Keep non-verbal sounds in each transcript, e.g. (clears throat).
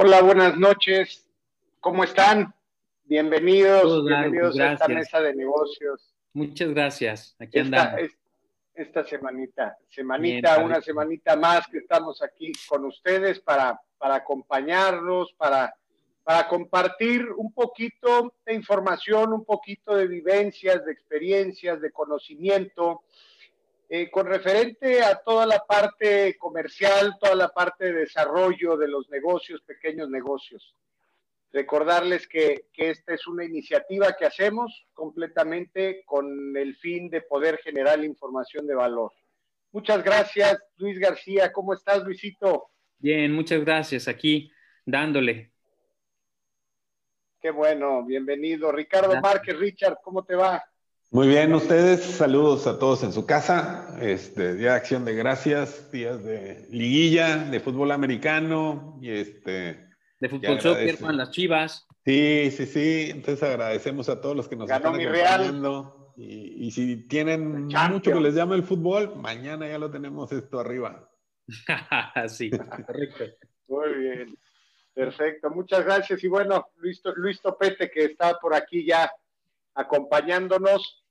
Hola, buenas noches. ¿Cómo están? Bienvenidos, bienvenidos a esta mesa de negocios. Muchas gracias. Aquí andamos. Esta, semanita, semanita, una semanita más que estamos aquí con ustedes para, para acompañarnos, para, para compartir un poquito de información, un poquito de vivencias, de experiencias, de conocimiento eh, con referente a toda la parte comercial, toda la parte de desarrollo de los negocios, pequeños negocios. Recordarles que, esta es una iniciativa que hacemos completamente con el fin de poder generar información de valor. Muchas gracias, Luis García. ¿Cómo estás, Luisito? Bien, muchas gracias. Aquí dándole. Qué bueno, bienvenido. Ricardo Márquez, Richard, ¿cómo te va? Muy bien, ustedes, saludos a todos en su casa. Este, día de acción de gracias, días de liguilla, de fútbol americano y este. De fútbol soccer con las chivas. Sí, sí, sí. Entonces agradecemos a todos los que nos Ganó están acompañando. Y, y, si tienen mucho que les llame el fútbol, mañana ya lo tenemos esto arriba. (laughs) sí, correcto. Muy bien. Perfecto, muchas gracias. Y bueno, Luis, Luis Topete, que está por aquí ya acompañándonos.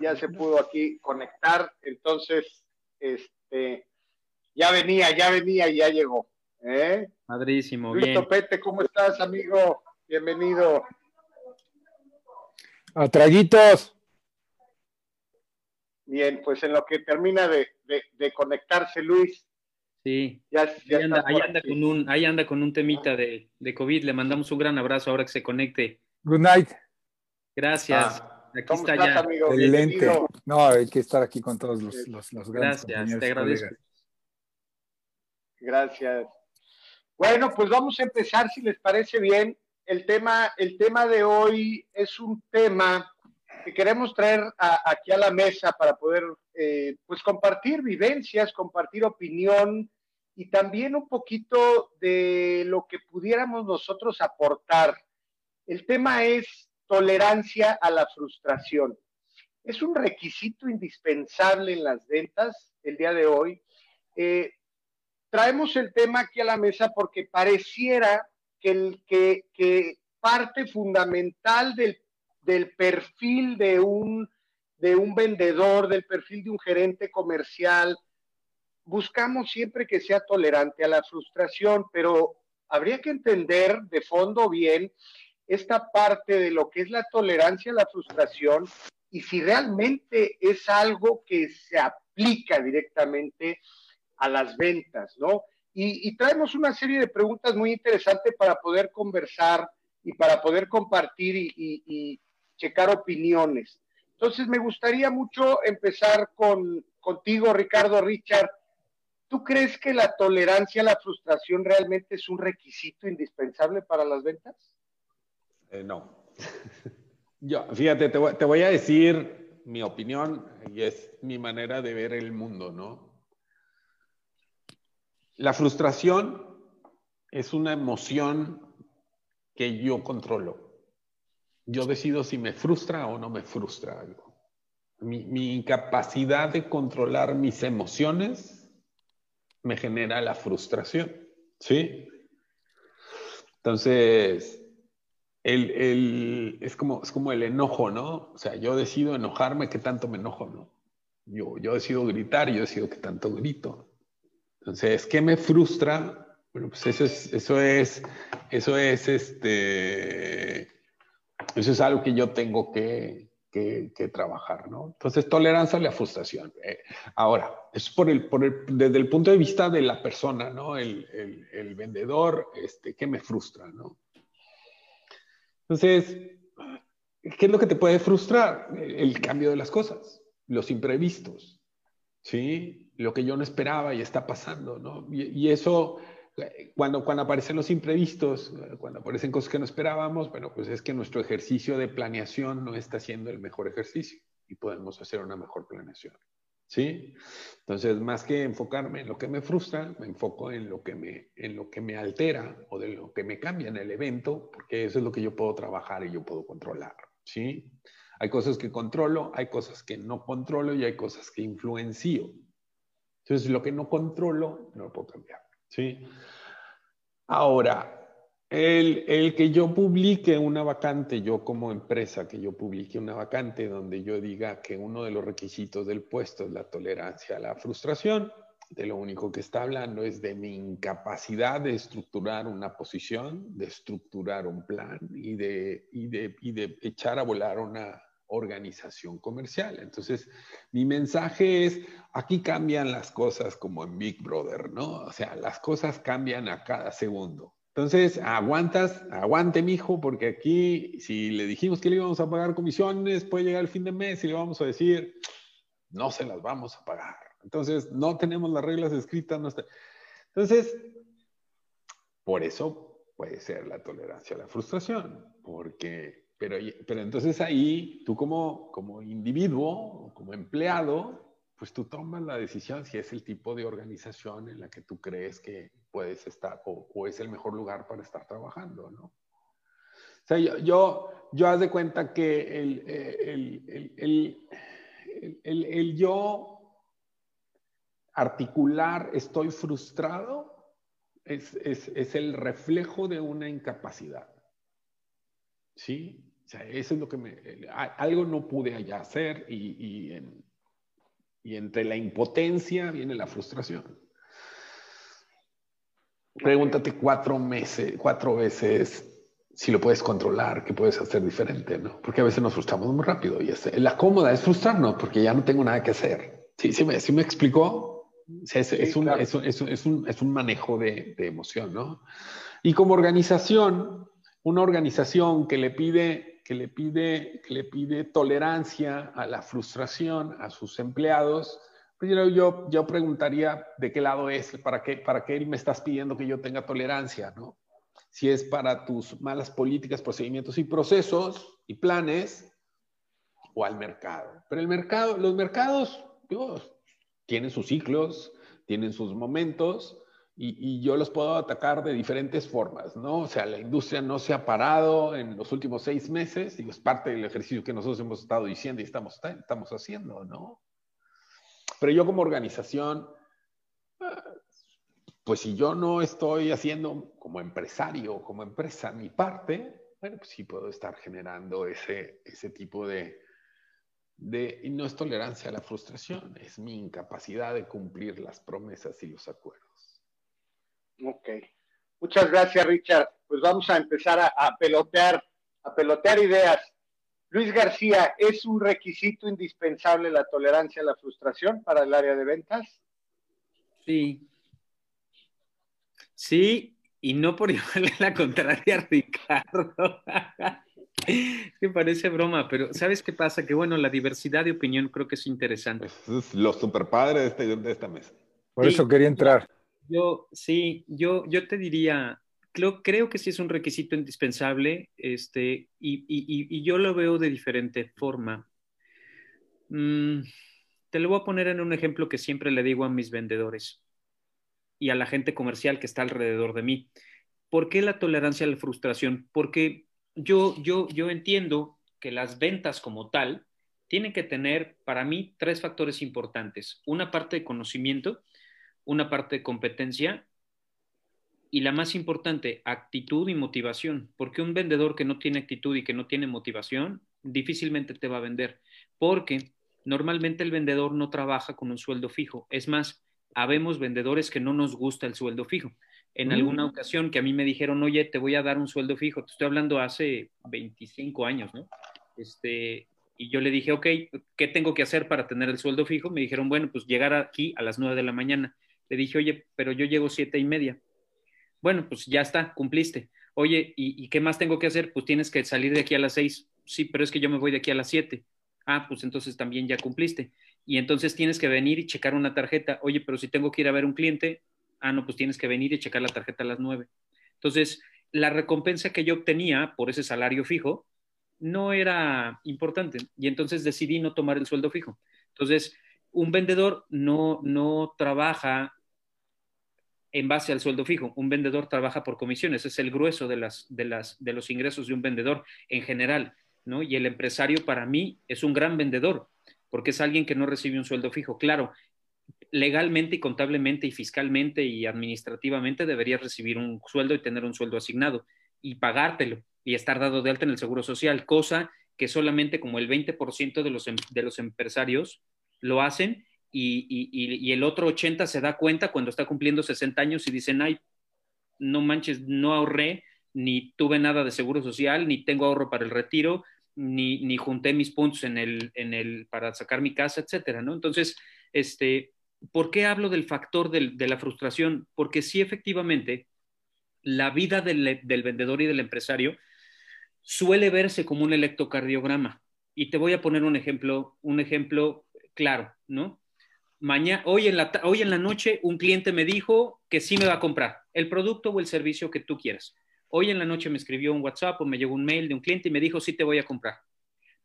Ya se pudo aquí conectar. Entonces, este, ya venía, ya venía y ya llegó. ¿eh? Madrísimo, Luis Topete, ¿cómo estás, amigo? Bienvenido. A traguitos. Bien, pues en lo que termina de, conectarse Luis. Sí, ya, ahí, anda, con un, ahí anda con un temita de, de COVID. Le mandamos un gran abrazo ahora que se conecte. Good night. Gracias. Ah, aquí está ya. Excelente. No, hay que estar aquí con todos los, los, los grandes Gracias, te agradezco. Gracias. Bueno, pues vamos a empezar, si les parece bien. El tema, el tema de hoy es un tema que queremos traer aquí a la mesa para poder eh, pues compartir vivencias, compartir opinión y también un poquito de lo que pudiéramos nosotros aportar. El tema es tolerancia a la frustración. Es un requisito indispensable en las ventas el día de hoy. Eh, traemos el tema aquí a la mesa porque pareciera que, el, que, parte fundamental del, perfil de un, de un vendedor, del perfil de un gerente comercial, buscamos siempre que sea tolerante a la frustración, pero habría que entender de fondo bien esta parte de lo que es la tolerancia a la frustración y si realmente es algo que se aplica directamente a las ventas, ¿no? Y, traemos una serie de preguntas muy interesantes para poder conversar y para poder compartir y, checar opiniones. Entonces, me gustaría mucho empezar con, contigo, Ricardo Richard. ¿Tú crees que la tolerancia a la frustración realmente es un requisito indispensable para las ventas? Eh, no. Yo, fíjate, te voy, a decir mi opinión y es mi manera de ver el mundo, ¿no? La frustración es una emoción que yo controlo. Yo decido si me frustra o no me frustra algo. Mi, mi incapacidad de controlar mis emociones me genera la frustración, ¿sí? Entonces, el, es, como, es como el enojo, ¿no? O sea, yo decido enojarme, ¿qué tanto me enojo, no? Yo, yo decido gritar, yo decido qué tanto grito. Entonces, ¿qué me frustra? Bueno, pues eso es, eso es, eso es, este, eso es algo que yo tengo que, que, trabajar, ¿no? Entonces, tolerancia a la frustración. Eh, ahora, es por el, por el, desde el punto de vista de la persona, ¿no? El, el, el vendedor, este, ¿qué me frustra, no? Entonces, ¿qué es lo que te puede frustrar? El cambio de las cosas, los imprevistos, ¿sí? Lo que yo no esperaba y está pasando, ¿no? Y, eso, cuando, cuando aparecen los imprevistos, cuando aparecen cosas que no esperábamos, bueno, pues es que nuestro ejercicio de planeación no está siendo el mejor ejercicio y podemos hacer una mejor planeación. ¿Sí? Entonces, más que enfocarme en lo que me frustra, me enfoco en lo que me, en lo que me altera o de lo que me cambia en el evento, porque eso es lo que yo puedo trabajar y yo puedo controlar, ¿sí? Hay cosas que controlo, hay cosas que no controlo y hay cosas que influencio. Entonces, lo que no controlo, no lo puedo cambiar, ¿sí? Ahora, El, que yo publique una vacante, yo como empresa, que yo publique una vacante donde yo diga que uno de los requisitos del puesto es la tolerancia a la frustración, de lo único que está hablando es de mi incapacidad de estructurar una posición, de estructurar un plan y de, y de echar a volar una organización comercial. Entonces, mi mensaje es, aquí cambian las cosas como en Big Brother, ¿no? O sea, las cosas cambian a cada segundo. Entonces, aguantas, aguante, mijo, porque aquí, si le dijimos que le íbamos a pagar comisiones, puede llegar el fin de mes y le vamos a decir, no se las vamos a pagar. Entonces, no tenemos las reglas escritas. No Entonces, por eso puede ser la tolerancia a la frustración, porque, pero, pero entonces ahí, tú como, como individuo, como empleado, pues tú tomas la decisión si es el tipo de organización en la que tú crees que puedes estar o, es el mejor lugar para estar trabajando, ¿no? O sea, yo, yo, yo haz de cuenta que el, el, el, el yo articular estoy frustrado es, es, es, el reflejo de una incapacidad. ¿Sí? O sea, eso es lo que me... Algo no pude allá hacer y, y, y entre la impotencia viene la frustración. Pregúntate cuatro meses, cuatro veces si lo puedes controlar, qué puedes hacer diferente, ¿no? Porque a veces nos frustramos muy rápido y es, la cómoda es frustrarnos porque ya no tengo nada que hacer. ¿Sí, sí, me, sí me explicó? es, un, es, un, manejo de, emoción, ¿no? Y como organización, una organización que le pide, que le pide, que le pide tolerancia a la frustración a sus empleados, pues yo, yo, preguntaría de qué lado es, para qué, para qué me estás pidiendo que yo tenga tolerancia, ¿no? Si es para tus malas políticas, procedimientos y procesos y planes, o al mercado. Pero el mercado, los mercados, Dios, tienen sus ciclos, tienen sus momentos y, yo los puedo atacar de diferentes formas, ¿no? O sea, la industria no se ha parado en los últimos seis meses y es parte del ejercicio que nosotros hemos estado diciendo y estamos, estamos haciendo, ¿no? Pero yo como organización, pues si yo no estoy haciendo como empresario, como empresa mi parte, bueno, pues sí puedo estar generando ese, ese tipo de, de, y no es tolerancia a la frustración, es mi incapacidad de cumplir las promesas y los acuerdos. Ok. Muchas gracias, Richard. Pues vamos a empezar a, pelotear, a pelotear ideas. Luis García, ¿es un requisito indispensable la tolerancia a la frustración para el área de ventas? Sí. Sí, y no por (laughs) llevarle la contraria a Ricardo. (laughs) que parece broma, pero ¿sabes qué pasa? Que bueno, la diversidad de opinión creo que es interesante. es lo super padre de, este, de esta mesa. Por eso quería entrar. Yo, sí, yo, yo te diría, creo, que sí es un requisito indispensable, este, y, y, y yo lo veo de diferente forma. Mm, te lo voy a poner en un ejemplo que siempre le digo a mis vendedores y a la gente comercial que está alrededor de mí. ¿Por qué la tolerancia a la frustración? Porque yo, yo, yo entiendo que las ventas como tal tienen que tener para mí tres factores importantes. Una parte de conocimiento, una parte de competencia y la más importante, actitud y motivación. Porque un vendedor que no tiene actitud y que no tiene motivación, difícilmente te va a vender. Porque normalmente el vendedor no trabaja con un sueldo fijo. Es más, habemos vendedores que no nos gusta el sueldo fijo en alguna mm. ocasión que a mí me dijeron, oye, te voy a dar un sueldo fijo. Te estoy hablando hace 25 años, ¿no? Este, y yo le dije, ok, ¿qué tengo que hacer para tener el sueldo fijo? Me dijeron, bueno, pues llegar aquí a las 9 de la mañana. Le dije, oye, pero yo llego siete y media. Bueno, pues ya está, cumpliste. Oye, ¿y, qué más tengo que hacer? Pues tienes que salir de aquí a las 6. Sí, pero es que yo me voy de aquí a las 7. Ah, pues entonces también ya cumpliste. Y entonces tienes que venir y checar una tarjeta. Oye, pero si tengo que ir a ver un cliente, ah, no, pues tienes que venir y checar la tarjeta a las nueve. Entonces, la recompensa que yo obtenía por ese salario fijo no era importante y entonces decidí no tomar el sueldo fijo. Entonces, un vendedor no, no trabaja en base al sueldo fijo. Un vendedor trabaja por comisiones. Es el grueso de, los ingresos de un vendedor en general. ¿no? Y el empresario para mí es un gran vendedor porque es alguien que no recibe un sueldo fijo. Claro, legalmente y contablemente y fiscalmente y administrativamente deberías recibir un sueldo y tener un sueldo asignado. y pagártelo y estar dado de alta en el Seguro Social, cosa que solamente como el 20% de los, em, de los empresarios lo hacen y, y, el otro 80% se da cuenta cuando está cumpliendo 60 años y dicen, ay, no manches, no ahorré, ni tuve nada de seguro social, ni tengo ahorro para el retiro, ni, ni junté mis puntos en el, en el, para sacar mi casa, etcétera, ¿no? Entonces, este, ¿por qué hablo del factor de la frustración? Porque sí, efectivamente, la vida del, del vendedor y del empresario suele verse como un electrocardiograma. Y te voy a poner un ejemplo, un ejemplo claro, ¿no? Mañana, hoy, en la, noche un cliente me dijo que sí me va a comprar el producto o el servicio que tú quieras. Hoy en la noche me escribió un WhatsApp o me llegó un mail de un cliente y me dijo sí te voy a comprar.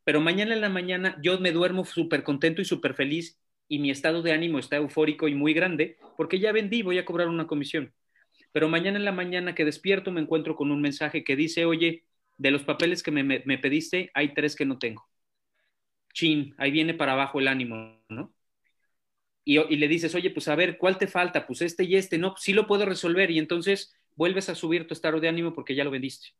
Pero mañana en la mañana yo me duermo súper contento y súper feliz y mi estado de ánimo está eufórico y muy grande porque ya vendí, voy a cobrar una comisión. Pero mañana en la mañana que despierto me encuentro con un mensaje que dice, oye, de los papeles que me, me pediste, hay tres que no tengo. Chin, ahí viene para abajo el ánimo, ¿no? Y, le dices, oye, pues a ver, ¿cuál te falta? Pues este y este, no, sí lo puedo resolver y entonces vuelves a subir tu estado de ánimo porque ya lo vendiste.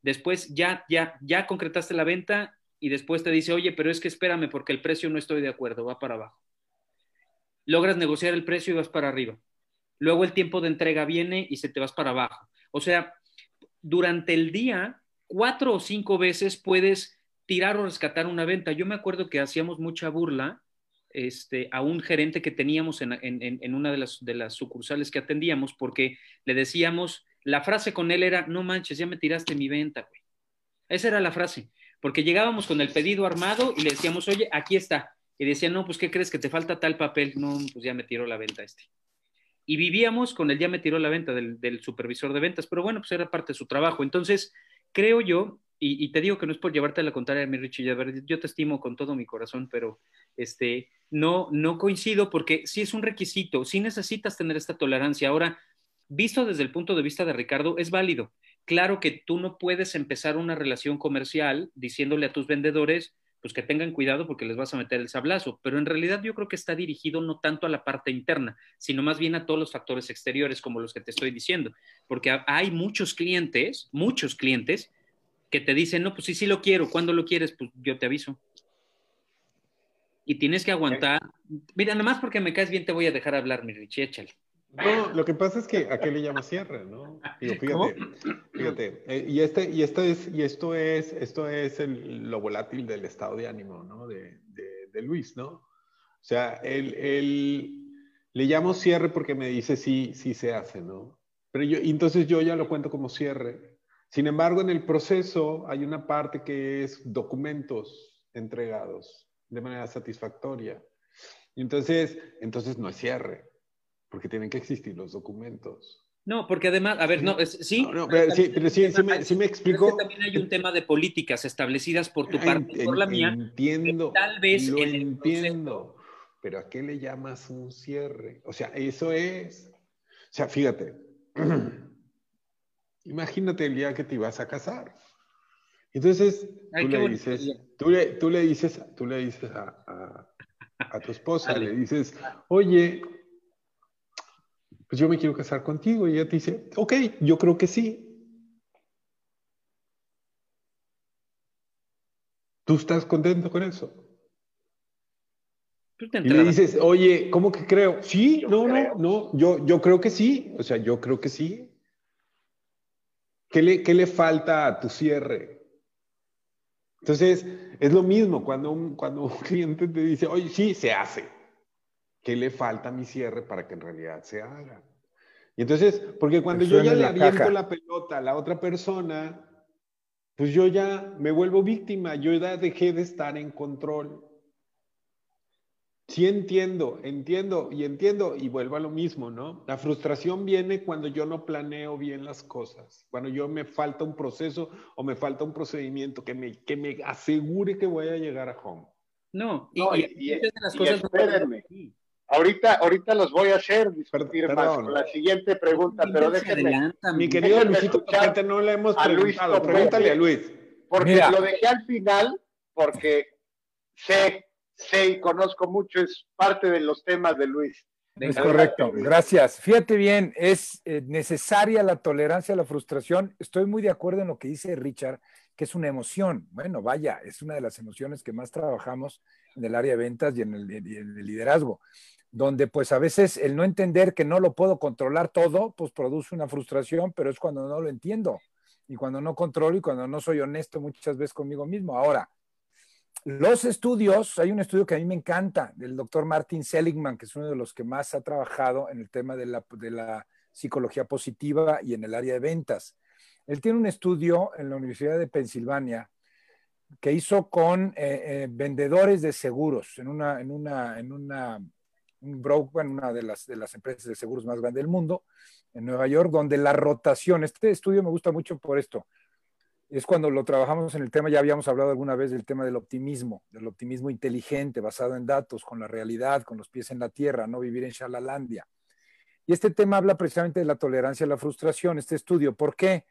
Después ya, ya, ya concretaste la venta y después te dice, oye, pero es que espérame porque el precio no estoy de acuerdo, va para abajo. Logras negociar el precio y vas para arriba. Luego el tiempo de entrega viene y se te vas para abajo. O sea, durante el día, cuatro o cinco veces puedes tirar o rescatar una venta. Yo me acuerdo que hacíamos mucha burla este, a un gerente que teníamos en, una de las, de las, sucursales que atendíamos, porque le decíamos, la frase con él era, no manches, ya me tiraste mi venta, güey. Esa era la frase, porque llegábamos con el pedido armado y le decíamos, oye, aquí está. Y decía, no, pues, ¿qué crees que te falta tal papel? No, pues ya me tiró la venta este. Y vivíamos con el ya me tiró la venta del, del supervisor de ventas, pero bueno, pues era parte de su trabajo. Entonces, creo yo y, te digo que no es por llevarte a la contraria, mi Richie, yo te estimo con todo mi corazón, pero este, no, no coincido porque sí es un requisito, sí necesitas tener esta tolerancia. Ahora, visto desde el punto de vista de Ricardo, es válido. Claro que tú no puedes empezar una relación comercial diciéndole a tus vendedores, pues que tengan cuidado porque les vas a meter el sablazo, pero en realidad yo creo que está dirigido no tanto a la parte interna, sino más bien a todos los factores exteriores como los que te estoy diciendo, porque hay muchos clientes, muchos clientes que te dicen, no, pues sí, sí lo quiero, ¿cuándo lo quieres? Pues yo te aviso. Y tienes que aguantar. Mira, nada más porque me caes bien te voy a dejar hablar, mi Richie, échale. No, lo que pasa es que a qué le llama cierre, ¿no? fíjate, fíjate, eh, y este, y esto es, y esto es, esto es el, lo volátil del estado de ánimo, ¿no? De, de, Luis, ¿no? O sea, él, él, le llamo cierre porque me dice sí, sí se hace, ¿no? Pero yo, entonces yo ya lo cuento como cierre, sin embargo, en el proceso hay una parte que es documentos entregados de manera satisfactoria. Y entonces, entonces no es cierre, porque tienen que existir los documentos. No, porque además, a ver, no, sí. pero, sí, pero sí, sí, me, explico. también hay un tema de políticas establecidas por tu parte y por la mía. Entiendo. Tal vez lo entiendo. Pero ¿a qué le llamas un cierre? O sea, eso es. O sea, fíjate. (clears throat) Imagínate el día que te ibas a casar. Entonces, tú, le dices, tú, le, tú, le dices, tú le dices a, tu esposa, le dices, oye, pues yo me quiero casar contigo. Y ella te dice, ok, yo creo que sí. ¿Tú estás contento con eso? Y le dices, oye, ¿cómo que creo? Sí, no, no, no, yo, yo creo que sí. O sea, yo creo que sí. ¿Qué le, falta a tu cierre? Entonces, es lo mismo cuando un, cuando un (laughs) cliente te dice, oye, sí, se hace. ¿Qué le falta a mi cierre para que en realidad se haga? Y entonces, porque cuando yo ya le aviento la pelota a la otra persona, pues yo ya me vuelvo víctima, yo ya dejé de estar en control. Sí entiendo, entiendo y entiendo y vuelvo a lo mismo, ¿no? La frustración viene cuando yo no planeo bien las cosas, cuando yo me falta un proceso o me falta un procedimiento que me, que me asegure que voy a llegar a home. No, y, y, las cosas espérenme. Ahorita, ahorita los voy a hacer discutir más la siguiente pregunta, pero déjenme. Mi querido Luisito no le hemos preguntado. Pregúntale a Luis. Porque lo dejé al final, porque sé sé y conozco mucho, es parte de los temas de Luis. Es correcto, gracias. Fíjate bien, es eh, necesaria la tolerancia a la frustración. Estoy muy de acuerdo en lo que dice Richard, que es una emoción. Bueno, vaya, es una de las emociones que más trabajamos en el área de ventas y en el, en el liderazgo, donde pues a veces el no entender que no lo puedo controlar todo, pues produce una frustración, pero es cuando no lo entiendo y cuando no controlo y cuando no soy honesto muchas veces conmigo mismo. Ahora, los estudios, hay un estudio que a mí me encanta, del doctor Martin Seligman, que es uno de los que más ha trabajado en el tema de la, psicología positiva y en el área de ventas. Él tiene un estudio en la Universidad de Pensilvania que hizo con eh, eh, vendedores de seguros en una, en una, en una, un broker, una de las, de las empresas de seguros más grandes del mundo, en Nueva York, donde la rotación, este estudio me gusta mucho por esto, es cuando lo trabajamos en el tema, ya habíamos hablado alguna vez del tema del optimismo, del optimismo inteligente, basado en datos, con la realidad, con los pies en la tierra, no vivir en Shalalandia. Y este tema habla precisamente de la tolerancia a la frustración, este estudio. ¿Por qué?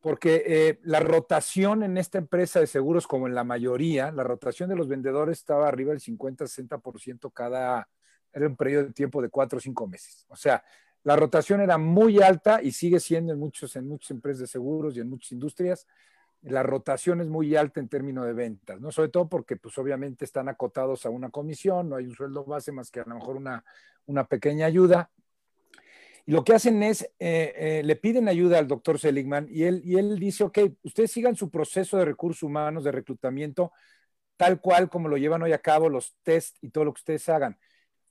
Porque eh, la rotación en esta empresa de seguros, como en la mayoría, la rotación de los vendedores estaba arriba del 50-60% cada, era un periodo de tiempo de cuatro o cinco meses. O sea, la rotación era muy alta y sigue siendo en, muchos, en muchas empresas de seguros y en muchas industrias. La rotación es muy alta en términos de ventas, ¿no? Sobre todo porque, pues, obviamente están acotados a una comisión, no hay un sueldo base más que a lo mejor una, una pequeña ayuda. Y lo que hacen es, eh, eh, le piden ayuda al doctor Seligman y él, y él dice, ok, ustedes sigan su proceso de recursos humanos, de reclutamiento, tal cual como lo llevan hoy a cabo, los test y todo lo que ustedes hagan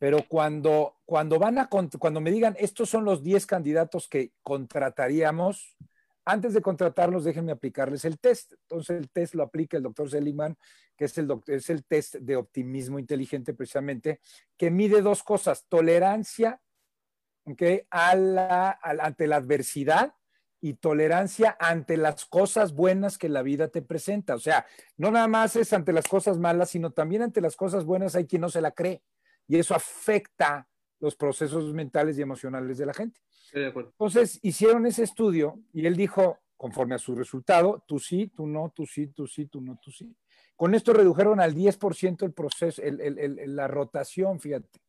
pero cuando, cuando van a, cuando me digan, estos son los 10 candidatos que contrataríamos, antes de contratarlos, déjenme aplicarles el test. Entonces, el test lo aplica el doctor Seligman, que es el, es el test de optimismo inteligente precisamente, que mide dos cosas, tolerancia a la, ante la adversidad y tolerancia ante las cosas buenas que la vida te presenta. O sea, no nada más es ante las cosas malas, sino también ante las cosas buenas hay quien no se la cree y eso afecta los procesos mentales y emocionales de la gente. Entonces hicieron ese estudio y él dijo, conforme a su resultado, tú sí, tú no, tú sí, tú sí, tú no, tú sí. Con esto redujeron al 10% el proceso, la rotación, fíjate.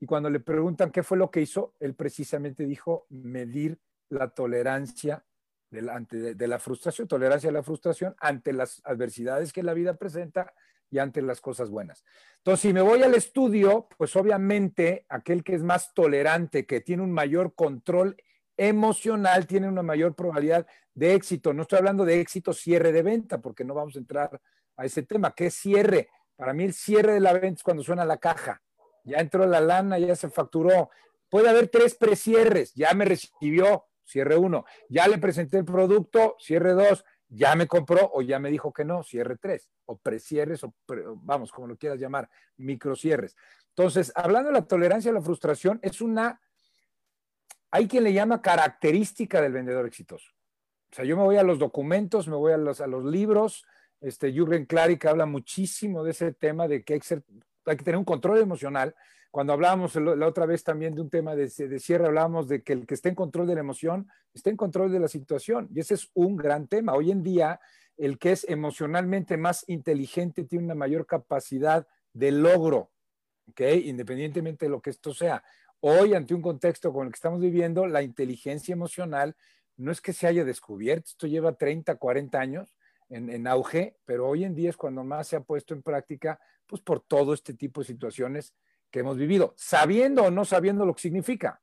Y cuando le preguntan qué fue lo que hizo, él precisamente dijo medir la tolerancia de de la frustración, tolerancia a la frustración ante las adversidades que la vida presenta y ante las cosas buenas. Entonces, si me voy al estudio, pues obviamente aquel que es más tolerante, que tiene un mayor control emocional, tiene una mayor probabilidad de éxito. No estoy hablando de éxito cierre de venta, porque no vamos a entrar a ese tema. ¿Qué es cierre? Para mí el cierre de la venta es cuando suena la caja. Ya entró la lana, ya se facturó. Puede haber tres precierres. Ya me recibió, cierre uno. Ya le presenté el producto, cierre dos ya me compró o ya me dijo que no, cierre tres, o precierres, o vamos, como lo quieras llamar, microcierres. Entonces, hablando de la tolerancia a la frustración, es una, hay quien le llama característica del vendedor exitoso. O sea, yo me voy a los documentos, me voy a los, a los libros, este, Jürgen Klarik habla muchísimo de ese tema de que hay hay que tener un control emocional, cuando hablábamos la otra vez también de un tema de, cierre, hablábamos de que el que esté en control de la emoción está en control de la situación. Y ese es un gran tema. Hoy en día, el que es emocionalmente más inteligente tiene una mayor capacidad de logro, ¿ok? Independientemente de lo que esto sea. Hoy, ante un contexto con el que estamos viviendo, la inteligencia emocional no es que se haya descubierto, esto lleva 30, 40 años en, en auge, pero hoy en día es cuando más se ha puesto en práctica, pues por todo este tipo de situaciones que hemos vivido, sabiendo o no sabiendo lo que significa.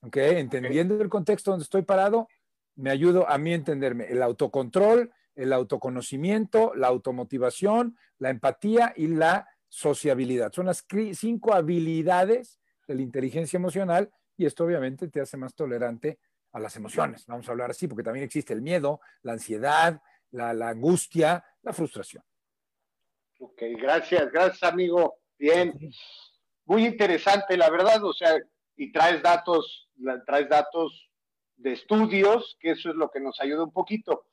¿Ok? Entendiendo el contexto donde estoy parado, me ayudo a mí a entenderme. El autocontrol, el autoconocimiento, la automotivación, la empatía y la sociabilidad. Son las cinco habilidades de la inteligencia emocional y esto obviamente te hace más tolerante a las emociones. Vamos a hablar así porque también existe el miedo, la ansiedad, la, la angustia, la frustración. Ok, gracias, gracias amigo. Bien muy interesante, la verdad, o sea, y traes datos, traes datos de estudios, que eso es lo que nos ayuda un poquito.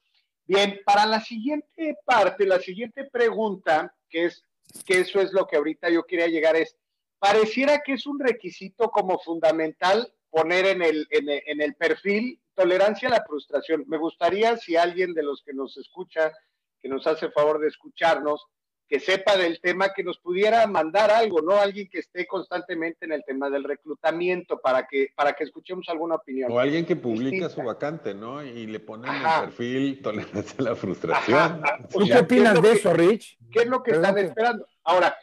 Bien, para la siguiente parte, la siguiente pregunta, que es que eso es lo que ahorita yo quería llegar, es, pareciera que es un requisito como fundamental poner en el, en el, en el perfil tolerancia a la frustración. Me gustaría si alguien de los que nos escucha, que nos hace favor de escucharnos, que sepa del tema, que nos pudiera mandar algo, ¿no? Alguien que esté constantemente en el tema del reclutamiento para que, para que escuchemos alguna opinión. O alguien que publica su vacante, ¿no? Y le pone en el perfil (laughs) tolerancia a la frustración. ¿Tú qué opinas de eso, Rich? ¿Qué es lo que están esperando? Ahora,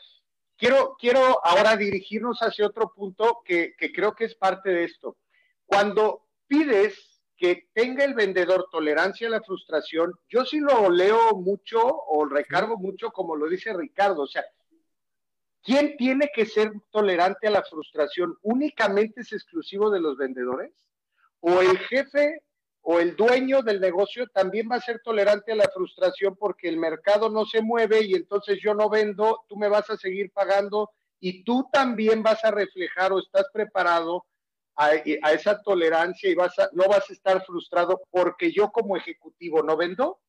quiero, quiero ahora dirigirnos hacia otro punto que, que creo que es parte de esto. Cuando pides que tenga el vendedor tolerancia a la frustración, yo sí lo leo mucho o recargo mucho como lo dice Ricardo, o sea, ¿quién tiene que ser tolerante a la frustración? ¿Únicamente es exclusivo de los vendedores? ¿O el jefe o el dueño del negocio también va a ser tolerante a la frustración porque el mercado no se mueve y entonces yo no vendo, tú me vas a seguir pagando y tú también vas a reflejar o estás preparado a, esa tolerancia y vas no vas a estar frustrado porque yo como ejecutivo no vendo?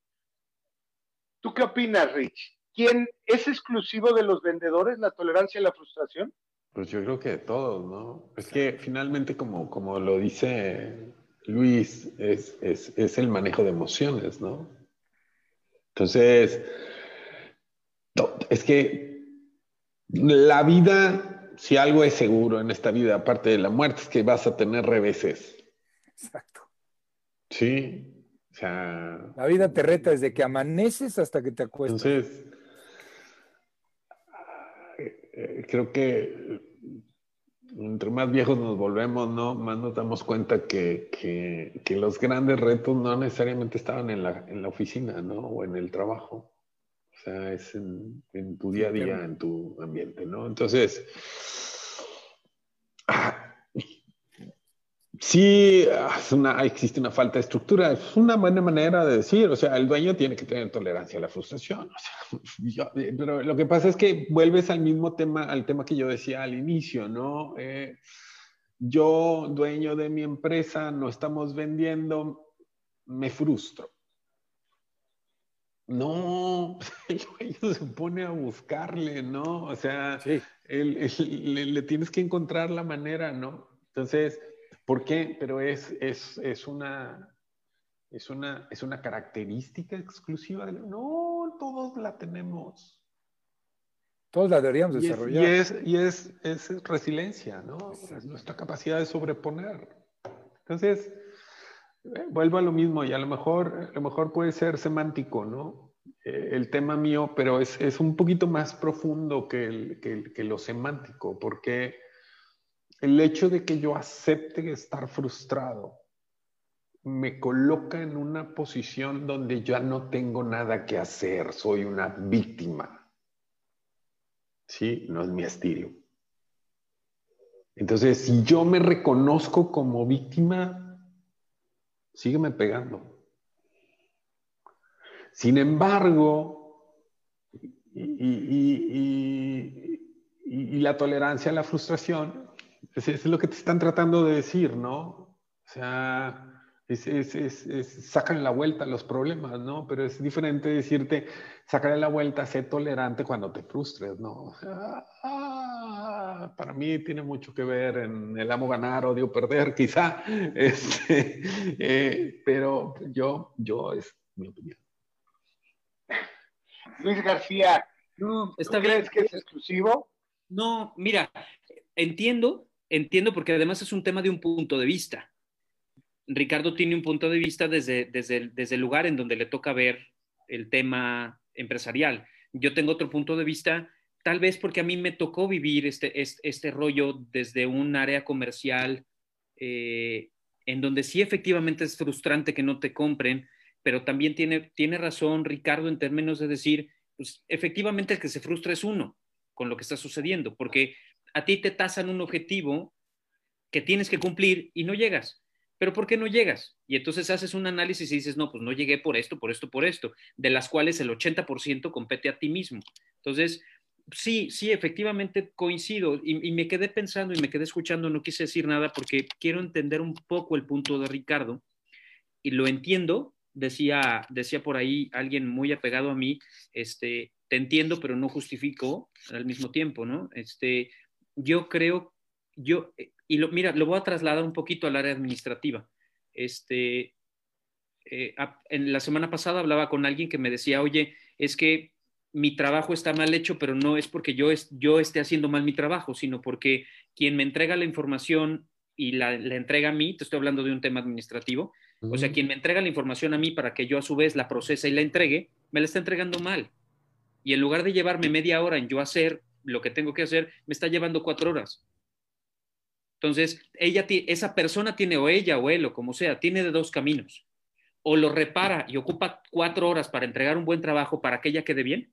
¿Tú qué opinas, Rich? ¿Quién es exclusivo de los vendedores la tolerancia y la frustración? Pues yo creo que de todos, ¿no? Es que finalmente, como, como lo dice Luis, es, es, es el manejo de emociones, ¿no? Entonces, es que la vida si algo es seguro en esta vida, aparte de la muerte, es que vas a tener reveses. Exacto. Sí. O sea. La vida te reta desde que amaneces hasta que te acuestas. Entonces, eh, creo que entre más viejos nos volvemos, ¿no? Más nos damos cuenta que, que, los grandes retos no necesariamente estaban en la, en la oficina, ¿no? O en el trabajo. O sea, es en, tu día a día, en tu ambiente, ¿no? Entonces, ah, sí, una, existe una falta de estructura. Es una buena manera de decir, o sea, el dueño tiene que tener tolerancia a la frustración. (laughs) pero lo que pasa es que vuelves al mismo tema, al tema que yo decía al inicio, ¿no? Eh, yo, dueño de mi empresa, no estamos vendiendo, me frustro. No, (laughs) ellos se pone a buscarle, ¿no? O sea, le, tienes que encontrar la manera, ¿no? Entonces, ¿por qué? Pero es, es, es, una, es, una, es una característica exclusiva de... No, todos la tenemos. Todos la deberíamos desarrollar. y, es, y es, es, resiliencia, ¿no? Es nuestra capacidad de sobreponer. Entonces, vuelvo a lo mismo y a lo mejor, a lo mejor puede ser semántico, ¿no? Eh, el tema mío, pero es, es, un poquito más profundo que, el, que, que, lo semántico, porque el hecho de que yo acepte estar frustrado me coloca en una posición donde ya no tengo nada que hacer, soy una víctima. ¿Sí? No es mi estilo. Entonces, si yo me reconozco como víctima, sígueme pegando. Sin embargo, y, la tolerancia a la frustración, es, es, lo que te están tratando de decir, ¿no? O sea, es, sacan la vuelta a los problemas, ¿no? Pero es diferente decirte, sacarle la vuelta, sé tolerante cuando te frustres, ¿no? Ah, para mí tiene mucho que ver en el amo ganar, odio perder, quizá, (laughs) este, eh, pero yo, yo es mi opinión. Luis García, no, está crees que es exclusivo? No, mira, entiendo, entiendo porque además es un tema de un punto de vista. Ricardo tiene un punto de vista desde, desde, desde el lugar en donde le toca ver el tema empresarial. Yo tengo otro punto de vista, tal vez porque a mí me tocó vivir este, este, rollo desde un área comercial eh, en donde sí efectivamente es frustrante que no te compren, pero también tiene, tiene razón Ricardo en términos de decir, pues efectivamente el que se frustra es uno con lo que está sucediendo, porque a ti te tasan un objetivo que tienes que cumplir y no llegas pero ¿por qué no llegas? Y entonces haces un análisis y dices, no, pues no llegué por esto, por esto, por esto, de las cuales el 80% compete a ti mismo. Entonces, sí, sí, efectivamente coincido y, me quedé pensando y me quedé escuchando, no quise decir nada porque quiero entender un poco el punto de Ricardo y lo entiendo, decía, decía por ahí alguien muy apegado a mí, este, te entiendo, pero no justifico al mismo tiempo, ¿no? Este, yo creo, yo, y lo, mira, lo voy a trasladar un poquito al área administrativa. Este, eh, en la semana pasada hablaba con alguien que me decía, oye, es que mi trabajo está mal hecho, pero no es porque yo, es, yo esté haciendo mal mi trabajo, sino porque quien me entrega la información y la, entrega a mí, te estoy hablando de un tema administrativo, o sea, quien me entrega la información a mí para que yo a su vez la procese y la entregue, me la está entregando mal. Y en lugar de llevarme media hora en yo hacer lo que tengo que hacer, me está llevando cuatro horas. Entonces, ella, esa persona tiene, o ella o él, o como sea, tiene de dos caminos. O lo repara y ocupa cuatro horas para entregar un buen trabajo para que ella quede bien,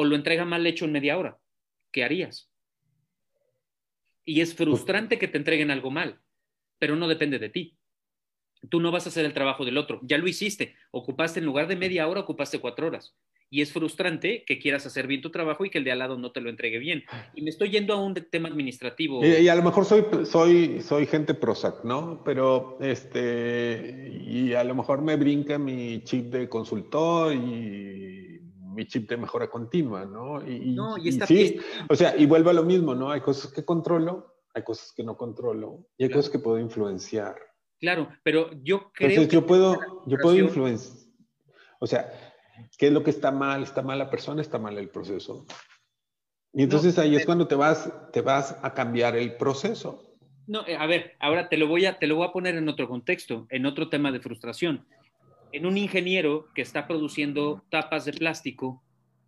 o lo entrega mal hecho en media hora. ¿Qué harías? Y es frustrante que te entreguen algo mal, pero no depende de ti. Tú no vas a hacer el trabajo del otro. Ya lo hiciste. Ocupaste en lugar de media hora, ocupaste cuatro horas y es frustrante que quieras hacer bien tu trabajo y que el de al lado no te lo entregue bien. Y me estoy yendo a un tema administrativo. Y, a lo mejor soy, soy, soy gente Prozac, ¿no? Pero, este, y a lo mejor me brinca mi chip de consultor y mi chip de mejora continua, ¿no? Y, no, y, sí, o sea, y vuelvo a lo mismo, ¿no? Hay cosas que controlo, hay cosas que no controlo y hay cosas que puedo influenciar. Claro, pero yo creo Entonces, yo puedo, yo puedo influenciar, o sea, ¿Qué es lo que está mal? ¿Está mal la persona? ¿Está mal el proceso? Y entonces ahí es cuando te vas, te vas a cambiar el proceso. No, eh, a ver, ahora te lo, voy a, te lo voy a poner en otro contexto, en otro tema de frustración. En un ingeniero que está produciendo tapas de plástico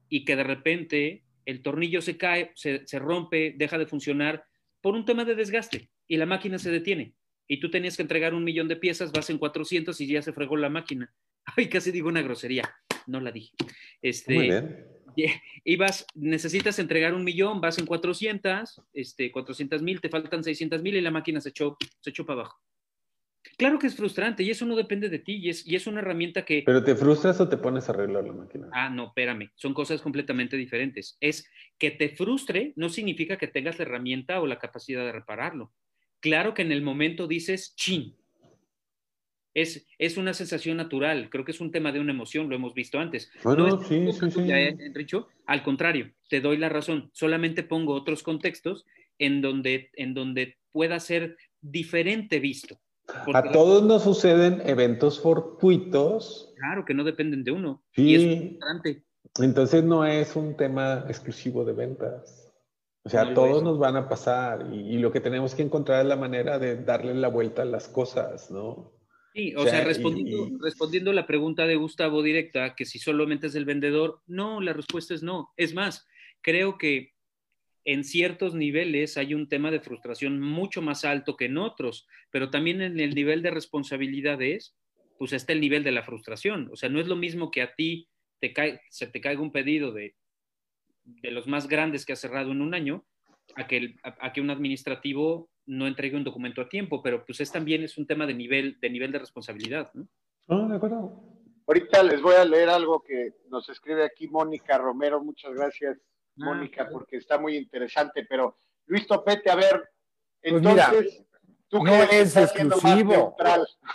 y que de repente el tornillo se cae, se, se rompe, deja de funcionar por un tema de desgaste y la máquina se detiene. Y tú tenías que entregar un millón de piezas, vas en 400 y ya se fregó la máquina. (laughs) Ay, casi digo una grosería no la dije. Este, Muy bien. Ibas, necesitas entregar un millón, vas en 400, este, 400 mil, te faltan 600 mil y la máquina se echó, se echó para abajo. Claro que es frustrante y eso no depende de ti y es, y es una herramienta que... ¿Pero te frustras o te pones a arreglar la máquina? Ah, no, espérame, son cosas completamente diferentes. Es que te frustre no significa que tengas la herramienta o la capacidad de repararlo. Claro que en el momento dices, chin, es, es una sensación natural, creo que es un tema de una emoción, lo hemos visto antes. no sí, sí, sí. al contrario, te doy la razón, solamente pongo otros contextos en donde, en donde pueda ser diferente visto. A todos nos suceden eventos fortuitos. Claro, que no dependen de uno. Sí. Y es Entonces no es un tema exclusivo de ventas. O sea, todos nos van a pasar y, y, lo que tenemos que encontrar es la manera de darle la vuelta a las cosas, ¿no? Sí, o, sea, respondiendo, respondiendo la pregunta de Gustavo directa, que si solamente es el vendedor, no, la respuesta es no. Es más, creo que en ciertos niveles hay un tema de frustración mucho más alto que en otros, pero también en el nivel de responsabilidades, pues está el nivel de la frustración. O sea, no es lo mismo que a ti te cae, se te caiga un pedido de, de los más grandes que has cerrado en un año, a que, a que un administrativo no entregue un documento a tiempo, pero pues es también es un tema de nivel de, nivel de responsabilidad. ¿no? Ah, de acuerdo. Ahorita les voy a leer algo que nos escribe aquí Mónica Romero. Muchas gracias, Mónica, porque está muy interesante. Pero Luis Topete, a ver, pues entonces, ¿tú no es exclusivo.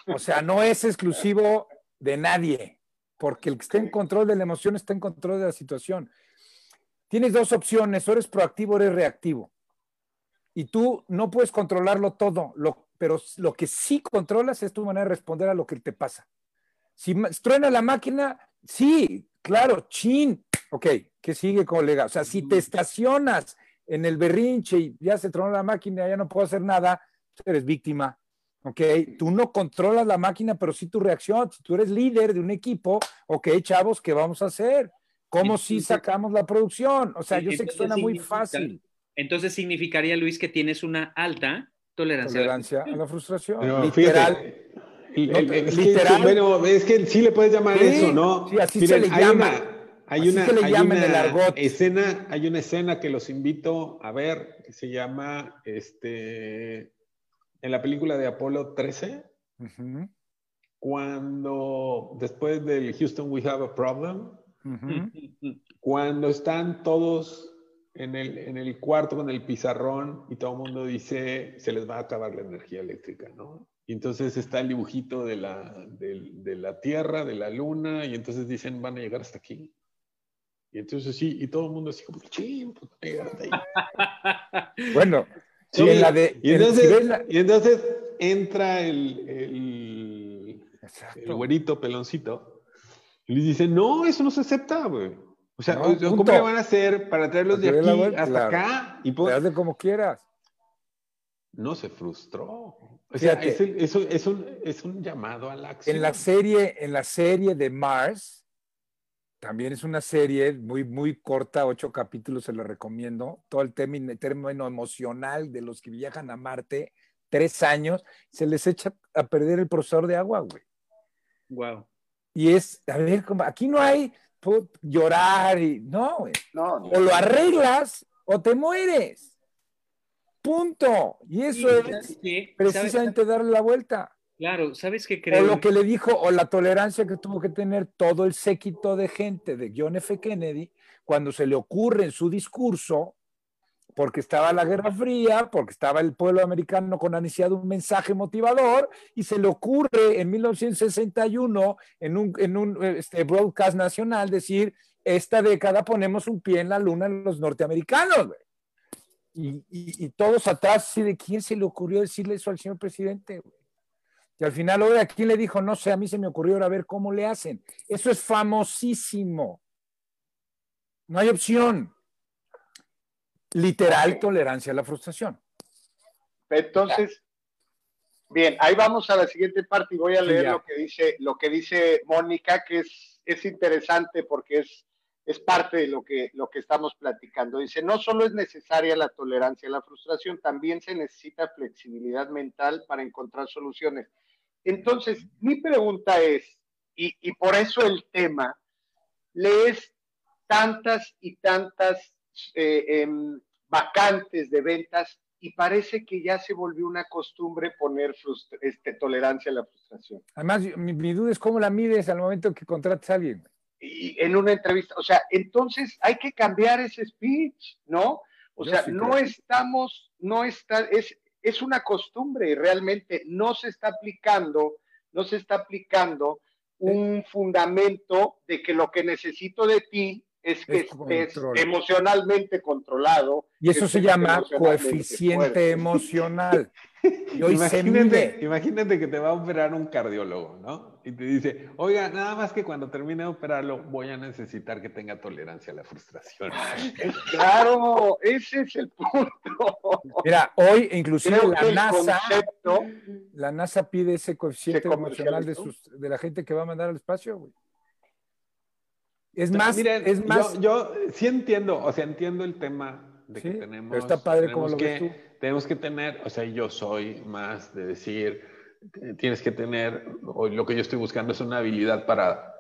O sea, no es exclusivo de nadie, porque el que está en control de la emoción está en control de la situación. Tienes dos opciones, o eres proactivo o eres reactivo y tú no puedes controlarlo todo, lo, pero lo que sí controlas es tu manera de responder a lo que te pasa. Si truena la máquina, sí, claro, chin. Ok, ¿qué sigue, colega? O sea, si te estacionas en el berrinche y ya se tronó la máquina, ya no puedo hacer nada, eres víctima. Ok, tú no controlas la máquina, pero sí tu reacción. Si tú eres líder de un equipo, ok, chavos, ¿qué vamos a hacer? ¿Cómo si sacamos la producción? O sea, yo sé que suena muy fácil. Entonces significaría, Luis, que tienes una alta tolerancia, a, la frustración. literal. es Que, bueno, es que sí le puedes llamar eso, ¿no? Sí, así se le llama. Hay una, hay una escena, hay una escena que los invito a ver que se llama este en la película de Apolo 13. Cuando después del Houston We Have a Problem, cuando están todos en el, en el cuarto con el pizarrón y todo el mundo dice, se les va a acabar la energía eléctrica, ¿no? Y entonces está el dibujito de la, de, la Tierra, de la Luna, y entonces dicen, van a llegar hasta aquí. Y entonces sí, y todo el mundo así como, ching, pues ahí. (laughs) bueno, sí, en la de, y, entonces, y entonces entra el, el, el güerito peloncito y le dice, no, eso no se acepta, güey. O sea, ¿cómo le van a hacer para traerlos de aquí hasta acá? Y pues, como quieras. No se frustró. O sea, es, es, un, es, un, llamado a la acción. En la serie, en la serie de Mars, también es una serie muy, muy corta, ocho capítulos, se lo recomiendo. Todo el término, término emocional de los que viajan a Marte, tres años, se les echa a perder el procesador de agua, güey. Wow. Y es, a ver, aquí no hay llorar y no, güey. No, O lo arreglas o te mueres. Punto. Y eso es precisamente darle la vuelta. Claro, ¿sabes qué creo? O lo que le dijo, o la tolerancia que tuvo que tener todo el séquito de gente de John F. Kennedy cuando se le ocurre en su discurso, porque estaba la Guerra Fría, porque estaba el pueblo americano con ansiedad un mensaje motivador, y se le ocurre en 1961 en un, en un este, broadcast nacional decir, esta década ponemos un pie en la luna en los norteamericanos. Y, todos atrás, ¿de quién se le ocurrió decirle eso al señor presidente? Y al final, ahora, ¿a quién le dijo? No sé, a mí se me ocurrió ahora ver cómo le hacen. Eso es famosísimo. No hay opción. Literal tolerancia a la frustración. Entonces, bien, ahí vamos a la siguiente parte y voy a leer lo que dice, lo que dice Mónica, que es, es interesante porque es es parte de lo que, lo que estamos platicando. Dice, no solo es necesaria la tolerancia a la frustración, también se necesita flexibilidad mental para encontrar soluciones. Entonces, mi pregunta es, y, por eso el tema, lees tantas y tantas eh, em, vacantes de ventas y parece que ya se volvió una costumbre poner este, tolerancia a la frustración. Además, mi, mi, duda es cómo la mides al momento que contratas a alguien y en una entrevista. O sea, entonces hay que cambiar ese speech, ¿no? O sea, no estamos, no está, es, es una costumbre y realmente no se está aplicando, no se está aplicando un fundamento de que lo que necesito de ti es que estés emocionalmente controlado. Y eso se llama coeficiente emocional. (laughs) imagínate, imagínate que te va a operar un cardiólogo, ¿no? Y te dice, oiga, nada más que cuando termine de operarlo voy a necesitar que tenga tolerancia a la frustración. Claro, ese es el punto. Mira, hoy inclusive la NASA, la NASA pide ese coeficiente emocional de, de la gente que va a mandar al espacio, güey. Es más, es más. Yo, sí entiendo, o sea, entiendo el tema de que tenemos. está padre como lo ves tú tenemos que tener, o sea, yo soy más de decir, tienes que tener, o lo que yo estoy buscando es una habilidad para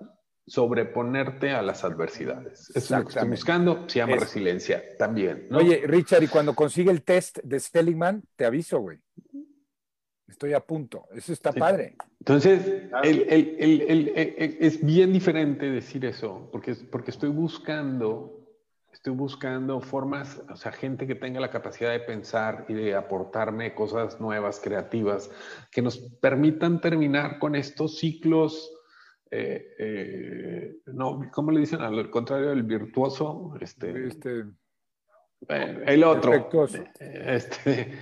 sobreponerte a las adversidades. Eso es lo que estoy buscando, se llama resiliencia también. Oye, Richard, y cuando consigue el test de Stellingman, te aviso, güey. Estoy a punto. Eso está padre. Entonces, es bien diferente decir eso, porque, porque estoy buscando estoy buscando formas, o sea, gente que tenga la capacidad de pensar y de aportarme cosas nuevas, creativas, que nos permitan terminar con estos ciclos, eh, eh, no, ¿cómo le dicen? Al contrario del virtuoso, este, este eh, el otro. Este,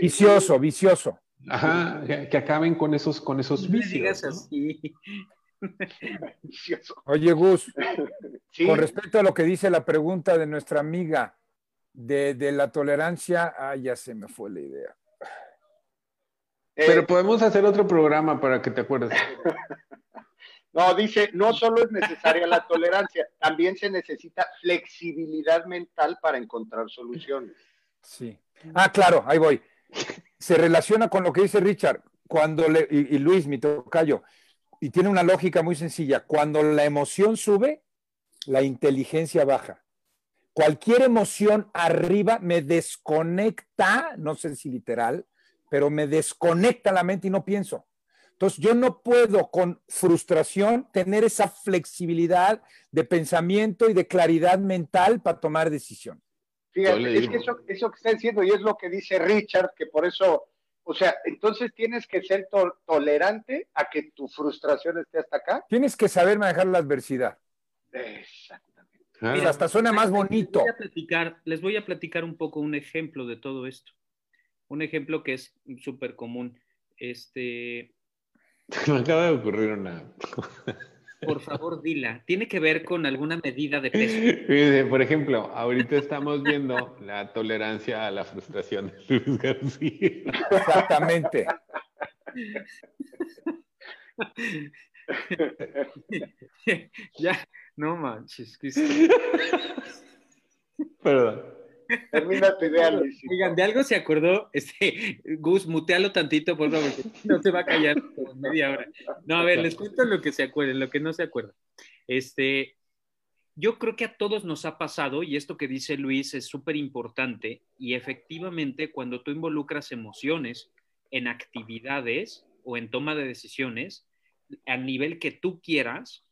vicioso, vicioso. Ajá, que, acaben con esos, con esos vicios. (laughs) Oye, Gus, con respecto a lo que dice la pregunta de nuestra amiga de, la tolerancia, ah, ya se me fue la idea. Pero eh, podemos hacer otro programa para que te acuerdes. (laughs) No, dice, no solo es necesaria la tolerancia, también se necesita flexibilidad mental para encontrar soluciones. Sí. Ah, claro, ahí voy. Se relaciona con lo que dice Richard, cuando le, y, Luis, mi tocayo, y tiene una lógica muy sencilla. Cuando la emoción sube, la inteligencia baja. Cualquier emoción arriba me desconecta, no sé si literal, pero me desconecta la mente y no pienso. Entonces, yo no puedo con frustración tener esa flexibilidad de pensamiento y de claridad mental para tomar decisión. Fíjate, es que eso, eso que está diciendo y es lo que dice Richard, que por eso o sea, entonces tienes que ser tolerante a que tu frustración esté hasta acá. Tienes que saber manejar la adversidad. Exactamente. Mira, hasta suena más bonito. Les voy, a platicar, les voy a platicar un poco un ejemplo de todo esto. Un ejemplo que es súper común. Este. (laughs) Me acaba de ocurrir una. Por favor, dila. Tiene que ver con alguna medida de peso. Por ejemplo, ahorita estamos viendo la tolerancia a la frustración de Luis García. Exactamente. (laughs) ya, no manches. Perdón. Termina tu idea. Oigan, de algo se acordó, este, Gus, mutealo tantito, por favor, no se va a callar por media hora. No, a ver, les cuento lo que se acuerden, lo que no se acuerda. Este, yo creo que a todos nos ha pasado, y esto que dice Luis es súper importante, y efectivamente cuando tú involucras emociones en actividades o en toma de decisiones, al nivel que tú quieras,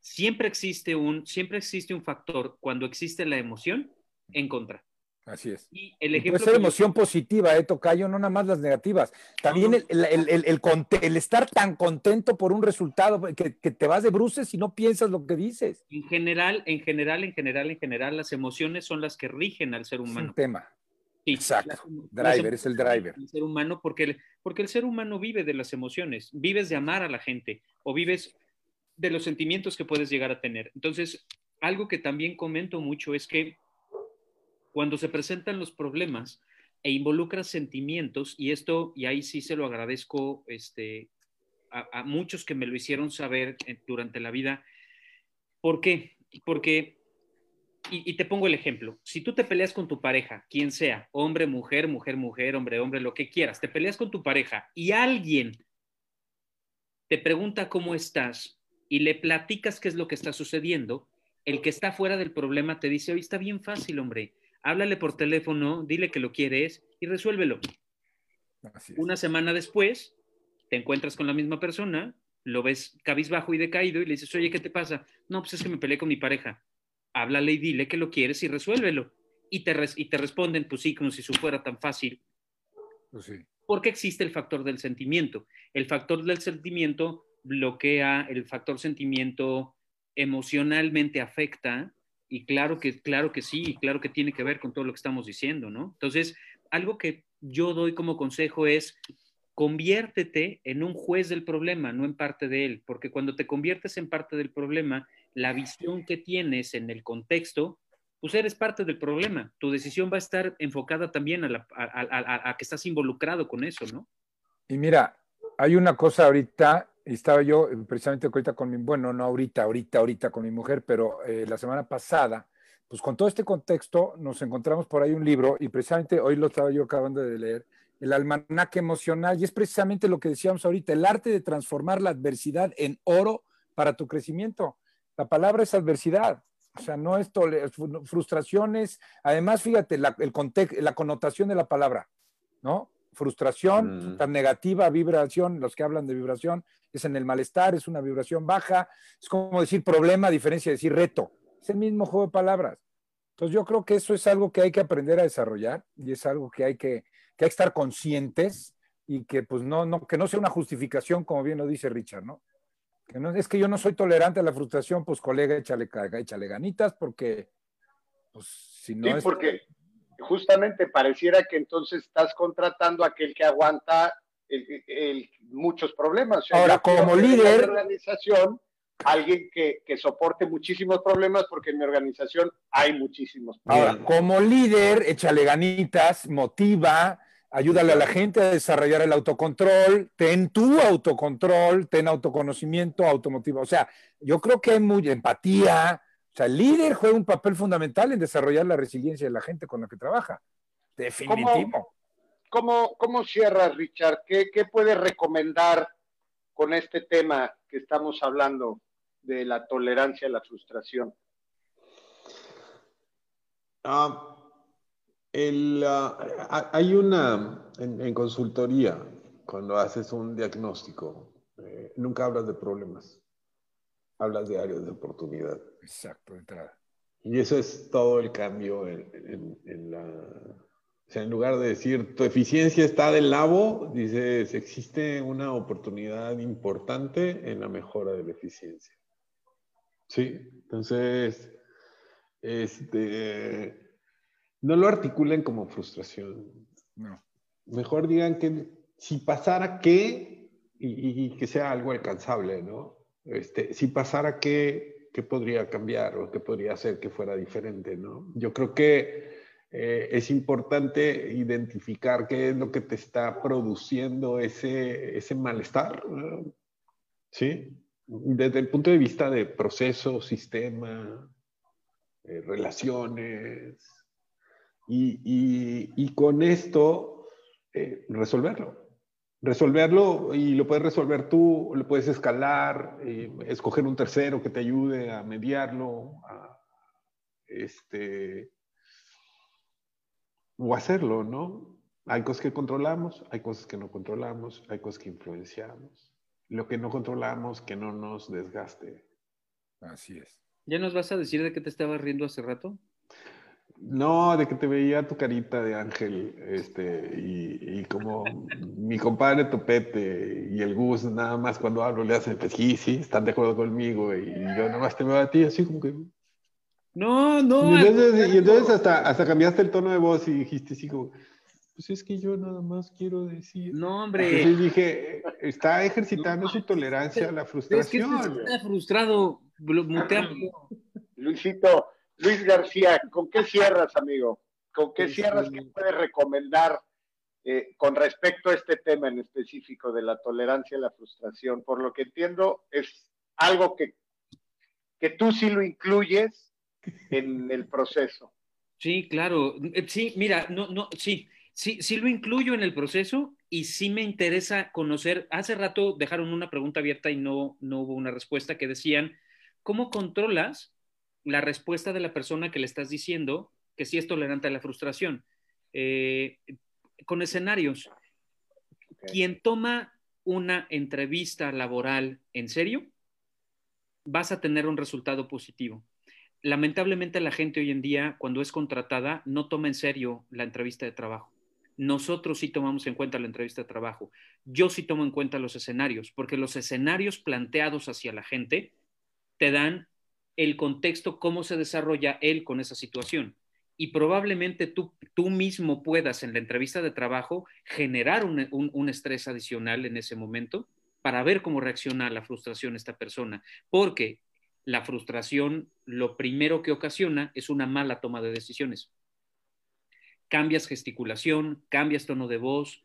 siempre existe un, siempre existe un factor cuando existe la emoción en contra. Así es. Y el ejemplo puede ser emoción positiva, ¿eh, Tocayo? No nada más las negativas. También El, el, el, el, estar tan contento por un resultado que, que, te vas de bruces y no piensas lo que dices. En general, en general, en general, en general, las emociones son las que rigen al ser humano. Es un tema. Exacto. driver, es el driver. El ser humano, porque porque el ser humano vive de las emociones, vives de amar a la gente o vives de los sentimientos que puedes llegar a tener. Entonces, algo que también comento mucho es que cuando se presentan los problemas e involucras sentimientos, y esto, y ahí sí se lo agradezco este, a, muchos que me lo hicieron saber eh, durante la vida. ¿Por qué? Porque, y, y, te pongo el ejemplo, si tú te peleas con tu pareja, quien sea, hombre, mujer, mujer, mujer, hombre, hombre, lo que quieras, te peleas con tu pareja y alguien te pregunta cómo estás y le platicas qué es lo que está sucediendo, el que está fuera del problema te dice, hoy está bien fácil, hombre háblale por teléfono, dile que lo quieres y resuélvelo. Una semana después, te encuentras con la misma persona, lo ves cabizbajo y decaído y le dices, oye, ¿qué te pasa? No, pues es que me peleé con mi pareja. Háblale y dile que lo quieres y resuélvelo. Y te, y te responden, pues sí, como si eso fuera tan fácil. Pues sí. Porque existe el factor del sentimiento. El factor del sentimiento bloquea, el factor sentimiento emocionalmente afecta y claro que, claro que sí, claro que tiene que ver con todo lo que estamos diciendo, ¿no? Entonces, algo que yo doy como consejo es conviértete en un juez del problema, no en parte de él, porque cuando te conviertes en parte del problema, la visión que tienes en el contexto, pues eres parte del problema. Tu decisión va a estar enfocada también a, a que estás involucrado con eso, ¿no? Y mira, hay una cosa ahorita estaba yo eh, precisamente ahorita con mi, bueno, no ahorita, ahorita, ahorita con mi mujer, pero eh, la semana pasada, pues con todo este contexto nos encontramos por ahí un libro y precisamente hoy lo estaba yo acabando de leer, el almanaque emocional, y es precisamente lo que decíamos ahorita, el arte de transformar la adversidad en oro para tu crecimiento. La palabra es adversidad, o sea, no es frustraciones, además fíjate el la connotación de la palabra, ¿no? Frustración, tan negativa, vibración, los que hablan de vibración, es en el malestar, es una vibración baja, es como decir problema a diferencia de decir reto, es el mismo juego de palabras. Entonces yo creo que eso es algo que hay que aprender a desarrollar y es algo que hay que, que, hay que estar conscientes y que pues no, no, que no sea una justificación, como bien lo dice Richard, ¿no? Que no es que yo no soy tolerante a la frustración, pues colega, échale, échale ganitas porque pues si no sí, porque justamente pareciera que entonces estás contratando a aquel que aguanta muchos problemas. Ahora, como líder... De organización, alguien que, que, soporte muchísimos problemas porque en mi organización hay muchísimos problemas. Ahora, como líder, échale ganitas, motiva, ayúdale a la gente a desarrollar el autocontrol, ten tu autocontrol, ten autoconocimiento, automotiva. O sea, yo creo que hay mucha empatía, o sea, el líder juega un papel fundamental en desarrollar la resiliencia de la gente con la que trabaja. Definitivo. ¿Cómo, cómo, cierras, Richard? ¿Qué, ¿Qué puedes recomendar con este tema que estamos hablando de la tolerancia a la frustración? Ah, ah, hay una, en, consultoría, cuando haces un diagnóstico, eh, nunca hablas de problemas hablas de áreas de oportunidad. Exacto, entrada. Y eso es todo el cambio en, la... O sea, en lugar de decir tu eficiencia está del lado, dices existe una oportunidad importante en la mejora de la eficiencia. Sí, entonces, este, no lo articulen como frustración. No. Mejor digan que si pasara qué y, y que sea algo alcanzable, ¿no? Este, si pasara, ¿qué, ¿qué podría cambiar o qué podría hacer que fuera diferente? ¿no? Yo creo que eh, es importante identificar qué es lo que te está produciendo ese, ese malestar. ¿Sí? Desde el punto de vista de proceso, sistema, eh, relaciones. Y, con esto, eh, resolverlo resolverlo y lo puedes resolver tú, lo puedes escalar, eh, escoger un tercero que te ayude a mediarlo, a, este, o hacerlo, ¿no? Hay cosas que controlamos, hay cosas que no controlamos, hay cosas que influenciamos. Lo que no controlamos, que no nos desgaste. Así es. ¿Ya nos vas a decir de qué te estabas riendo hace rato? No, de que te veía tu carita de ángel, este, y, y, como mi compadre Topete y el Gus, nada más cuando hablo le hacen, pues sí, sí, están de acuerdo conmigo, y yo nada más te veo a ti, así como que... No, no. Y entonces, y entonces hasta, hasta cambiaste el tono de voz y dijiste así como, pues es que yo nada más quiero decir... No, hombre. Entonces dije, está ejercitando su tolerancia a la frustración. Es que está frustrado, muteando. (laughs) Luisito, Luis García, ¿con qué cierras, amigo? ¿Con qué cierras? ¿Qué puedes recomendar eh, con respecto a este tema en específico de la tolerancia a la frustración? Por lo que entiendo, es algo que, que tú sí lo incluyes en el proceso. Sí, claro. Sí, mira, no, no, sí, sí, sí lo incluyo en el proceso y sí me interesa conocer. Hace rato dejaron una pregunta abierta y no, no hubo una respuesta que decían, ¿cómo controlas la respuesta de la persona que le estás diciendo que sí es tolerante a la frustración. Eh, con escenarios, quien toma una entrevista laboral en serio, vas a tener un resultado positivo. Lamentablemente la gente hoy en día, cuando es contratada, no toma en serio la entrevista de trabajo. Nosotros sí tomamos en cuenta la entrevista de trabajo. Yo sí tomo en cuenta los escenarios, porque los escenarios planteados hacia la gente te dan el contexto, cómo se desarrolla él con esa situación. Y probablemente tú, tú mismo puedas en la entrevista de trabajo generar un, un, estrés adicional en ese momento para ver cómo reacciona la frustración esta persona. Porque la frustración lo primero que ocasiona es una mala toma de decisiones. Cambias gesticulación, cambias tono de voz,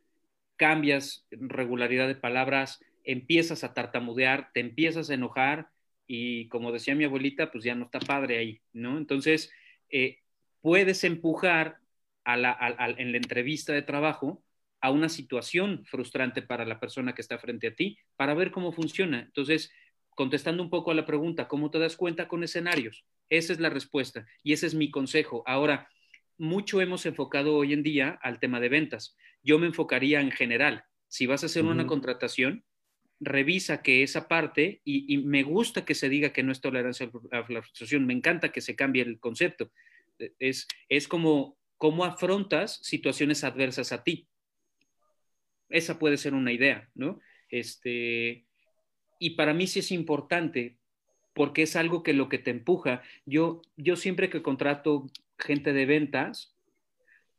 cambias regularidad de palabras, empiezas a tartamudear, te empiezas a enojar y como decía mi abuelita, pues ya no está padre ahí, ¿no? Entonces, eh, puedes empujar a la, en la entrevista de trabajo a una situación frustrante para la persona que está frente a ti para ver cómo funciona. Entonces, contestando un poco a la pregunta, ¿cómo te das cuenta con escenarios? Esa es la respuesta y ese es mi consejo. Ahora, mucho hemos enfocado hoy en día al tema de ventas. Yo me enfocaría en general. Si vas a hacer una contratación, revisa que esa parte, y, me gusta que se diga que no es tolerancia a la frustración, me encanta que se cambie el concepto. Es, es como cómo afrontas situaciones adversas a ti. Esa puede ser una idea, ¿no? Este, y para mí sí es importante porque es algo que lo que te empuja. Yo, yo siempre que contrato gente de ventas,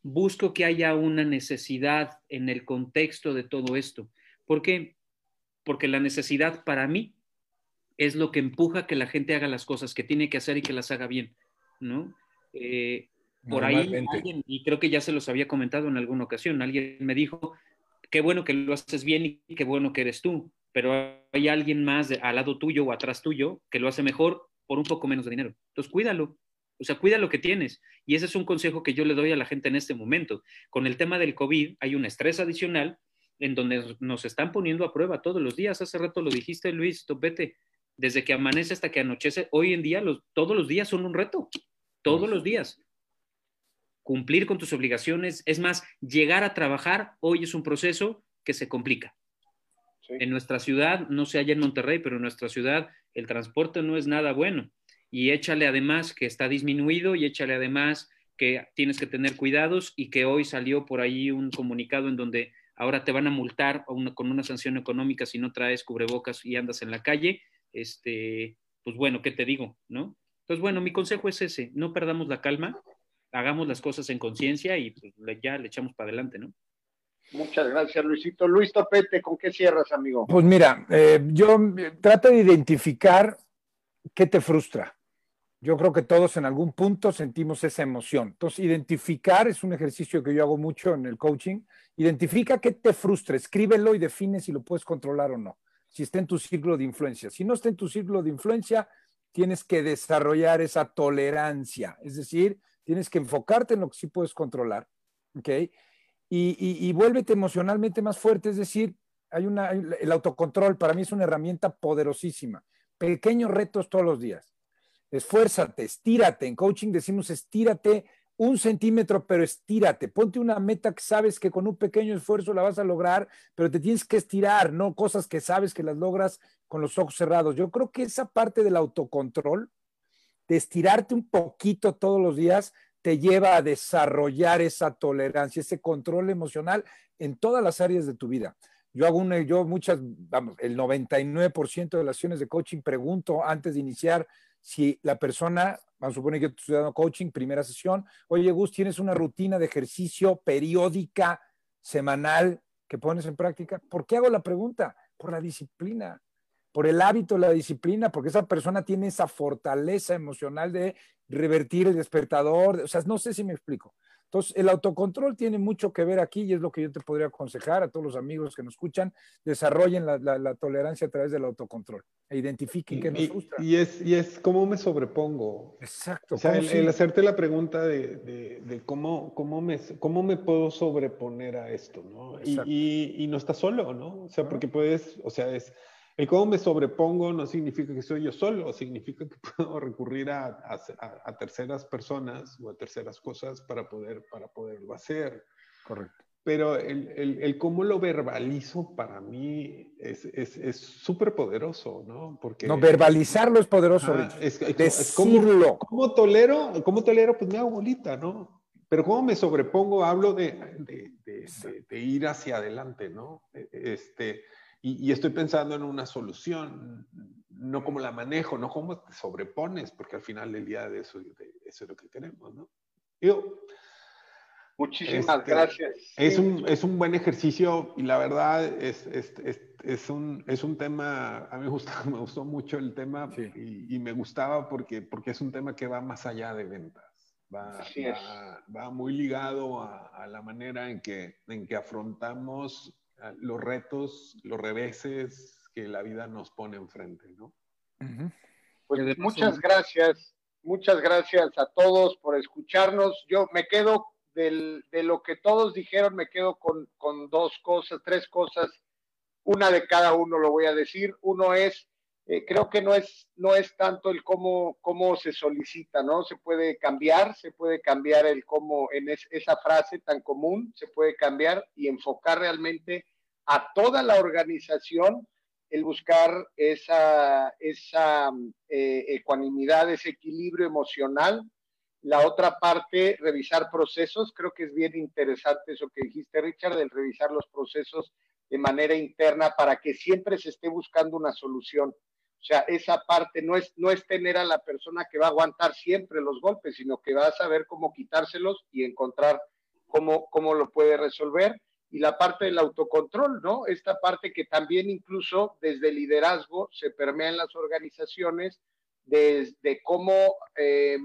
busco que haya una necesidad en el contexto de todo esto. Porque porque la necesidad para mí es lo que empuja que la gente haga las cosas que tiene que hacer y que las haga bien, ¿no? Eh, por ahí, alguien, y creo que ya se los había comentado en alguna ocasión, alguien me dijo, qué bueno que lo haces bien y qué bueno que eres tú, pero hay alguien más al lado tuyo o atrás tuyo que lo hace mejor por un poco menos de dinero. Entonces, cuídalo. O sea, cuida lo que tienes. Y ese es un consejo que yo le doy a la gente en este momento. Con el tema del COVID hay un estrés adicional en donde nos están poniendo a prueba todos los días. Hace rato lo dijiste, Luis, vete, desde que amanece hasta que anochece, hoy en día los, todos los días son un reto, todos los días. Cumplir con tus obligaciones, es más, llegar a trabajar hoy es un proceso que se complica. En nuestra ciudad, no sé allá en Monterrey, pero en nuestra ciudad el transporte no es nada bueno. Y échale además que está disminuido y échale además que tienes que tener cuidados y que hoy salió por ahí un comunicado en donde ahora te van a multar con una sanción económica si no traes cubrebocas y andas en la calle, este, pues bueno, ¿qué te digo? ¿No? Entonces, bueno, mi consejo es ese, no perdamos la calma, hagamos las cosas en conciencia y pues, ya le echamos para adelante, ¿no? Muchas gracias, Luisito. Luis Topete, ¿con qué cierras, amigo? Pues mira, eh, yo trato de identificar qué te frustra. Yo creo que todos en algún punto sentimos esa emoción. Entonces, identificar es un ejercicio que yo hago mucho en el coaching. Identifica qué te frustra, escríbelo y define si lo puedes controlar o no. Si está en tu círculo de influencia. Si no está en tu círculo de influencia, tienes que desarrollar esa tolerancia. Es decir, tienes que enfocarte en lo que sí puedes controlar. ¿Ok? Y, y, vuélvete emocionalmente más fuerte. Es decir, hay una, el autocontrol para mí es una herramienta poderosísima. Pequeños retos todos los días esfuérzate, estírate. En coaching decimos estírate un centímetro, pero estírate. Ponte una meta que sabes que con un pequeño esfuerzo la vas a lograr, pero te tienes que estirar, no cosas que sabes que las logras con los ojos cerrados. Yo creo que esa parte del autocontrol, de estirarte un poquito todos los días, te lleva a desarrollar esa tolerancia, ese control emocional en todas las áreas de tu vida. Yo hago una, yo muchas, vamos, el 99% de las acciones de coaching pregunto antes de iniciar si la persona, vamos a suponer que estoy estudiando coaching, primera sesión, oye Gus, ¿tienes una rutina de ejercicio periódica, semanal, que pones en práctica? ¿Por qué hago la pregunta? Por la disciplina, por el hábito la disciplina, porque esa persona tiene esa fortaleza emocional de revertir el despertador, o sea, no sé si me explico. Entonces, el autocontrol tiene mucho que ver aquí y es lo que yo te podría aconsejar a todos los amigos que nos escuchan, desarrollen la, tolerancia a través del autocontrol e identifiquen qué nos gusta. Y, es, y es cómo me sobrepongo. Exacto. O sea, el, hacerte la pregunta de, cómo, cómo, me, cómo me puedo sobreponer a esto, ¿no? Y, y, no estás solo, ¿no? O sea, porque puedes, o sea, es el cómo me sobrepongo no significa que soy yo solo, significa que (laughs) puedo recurrir a, a, terceras personas o a terceras cosas para, poder, para poderlo hacer. Correcto. Pero el, el, el cómo lo verbalizo para mí es súper es, poderoso, ¿no? Porque, no, verbalizarlo es poderoso, es, es, Decirlo. ¿cómo, tolero? ¿Cómo tolero? Pues me hago bolita, ¿no? Pero cómo me sobrepongo, hablo de, de, de, de ir hacia adelante, ¿no? E, este, y, estoy pensando en una solución, no como la manejo, no cómo te sobrepones, porque al final del día de eso, eso es lo que queremos, ¿no? Muchísimas este, gracias. Es un, es un buen ejercicio y la verdad es, es, es, un, es un tema, a mí me gustó, (laughs) me gustó mucho el tema y, y, me gustaba porque, porque es un tema que va más allá de ventas. Va, va, va, muy ligado a, a, la manera en que, en que afrontamos los retos, los reveses que la vida nos pone enfrente, ¿no? Pues muchas gracias, muchas gracias a todos por escucharnos. Yo me quedo de lo que todos dijeron, me quedo con, con dos cosas, tres cosas, una de cada uno lo voy a decir. Uno es, eh, creo que no es, no es tanto el cómo, cómo se solicita, ¿no? Se puede cambiar, se puede cambiar el cómo en esa frase tan común, se puede cambiar y enfocar realmente a toda la organización el buscar esa, esa eh, ecuanimidad, ese equilibrio emocional. La otra parte, revisar procesos. Creo que es bien interesante eso que dijiste, Richard, el revisar los procesos de manera interna para que siempre se esté buscando una solución. O sea, esa parte no es, no es tener a la persona que va a aguantar siempre los golpes, sino que va a saber cómo quitárselos y encontrar cómo, cómo lo puede resolver y la parte del autocontrol, ¿no? Esta parte que también incluso desde liderazgo se permea en las organizaciones, desde cómo, eh,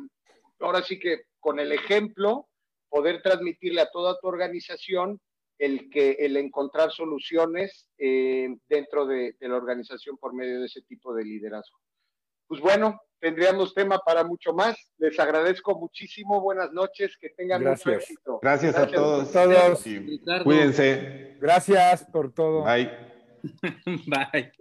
ahora sí que con el ejemplo, poder transmitirle a toda tu organización el que el encontrar soluciones eh, dentro de la organización por medio de ese tipo de liderazgo. Pues bueno, tendríamos tema para mucho más. Les agradezco muchísimo. Buenas noches. Que tengan mucho éxito. Gracias, a todos. todos. Cuídense. Gracias por todo. Bye. (laughs) Bye.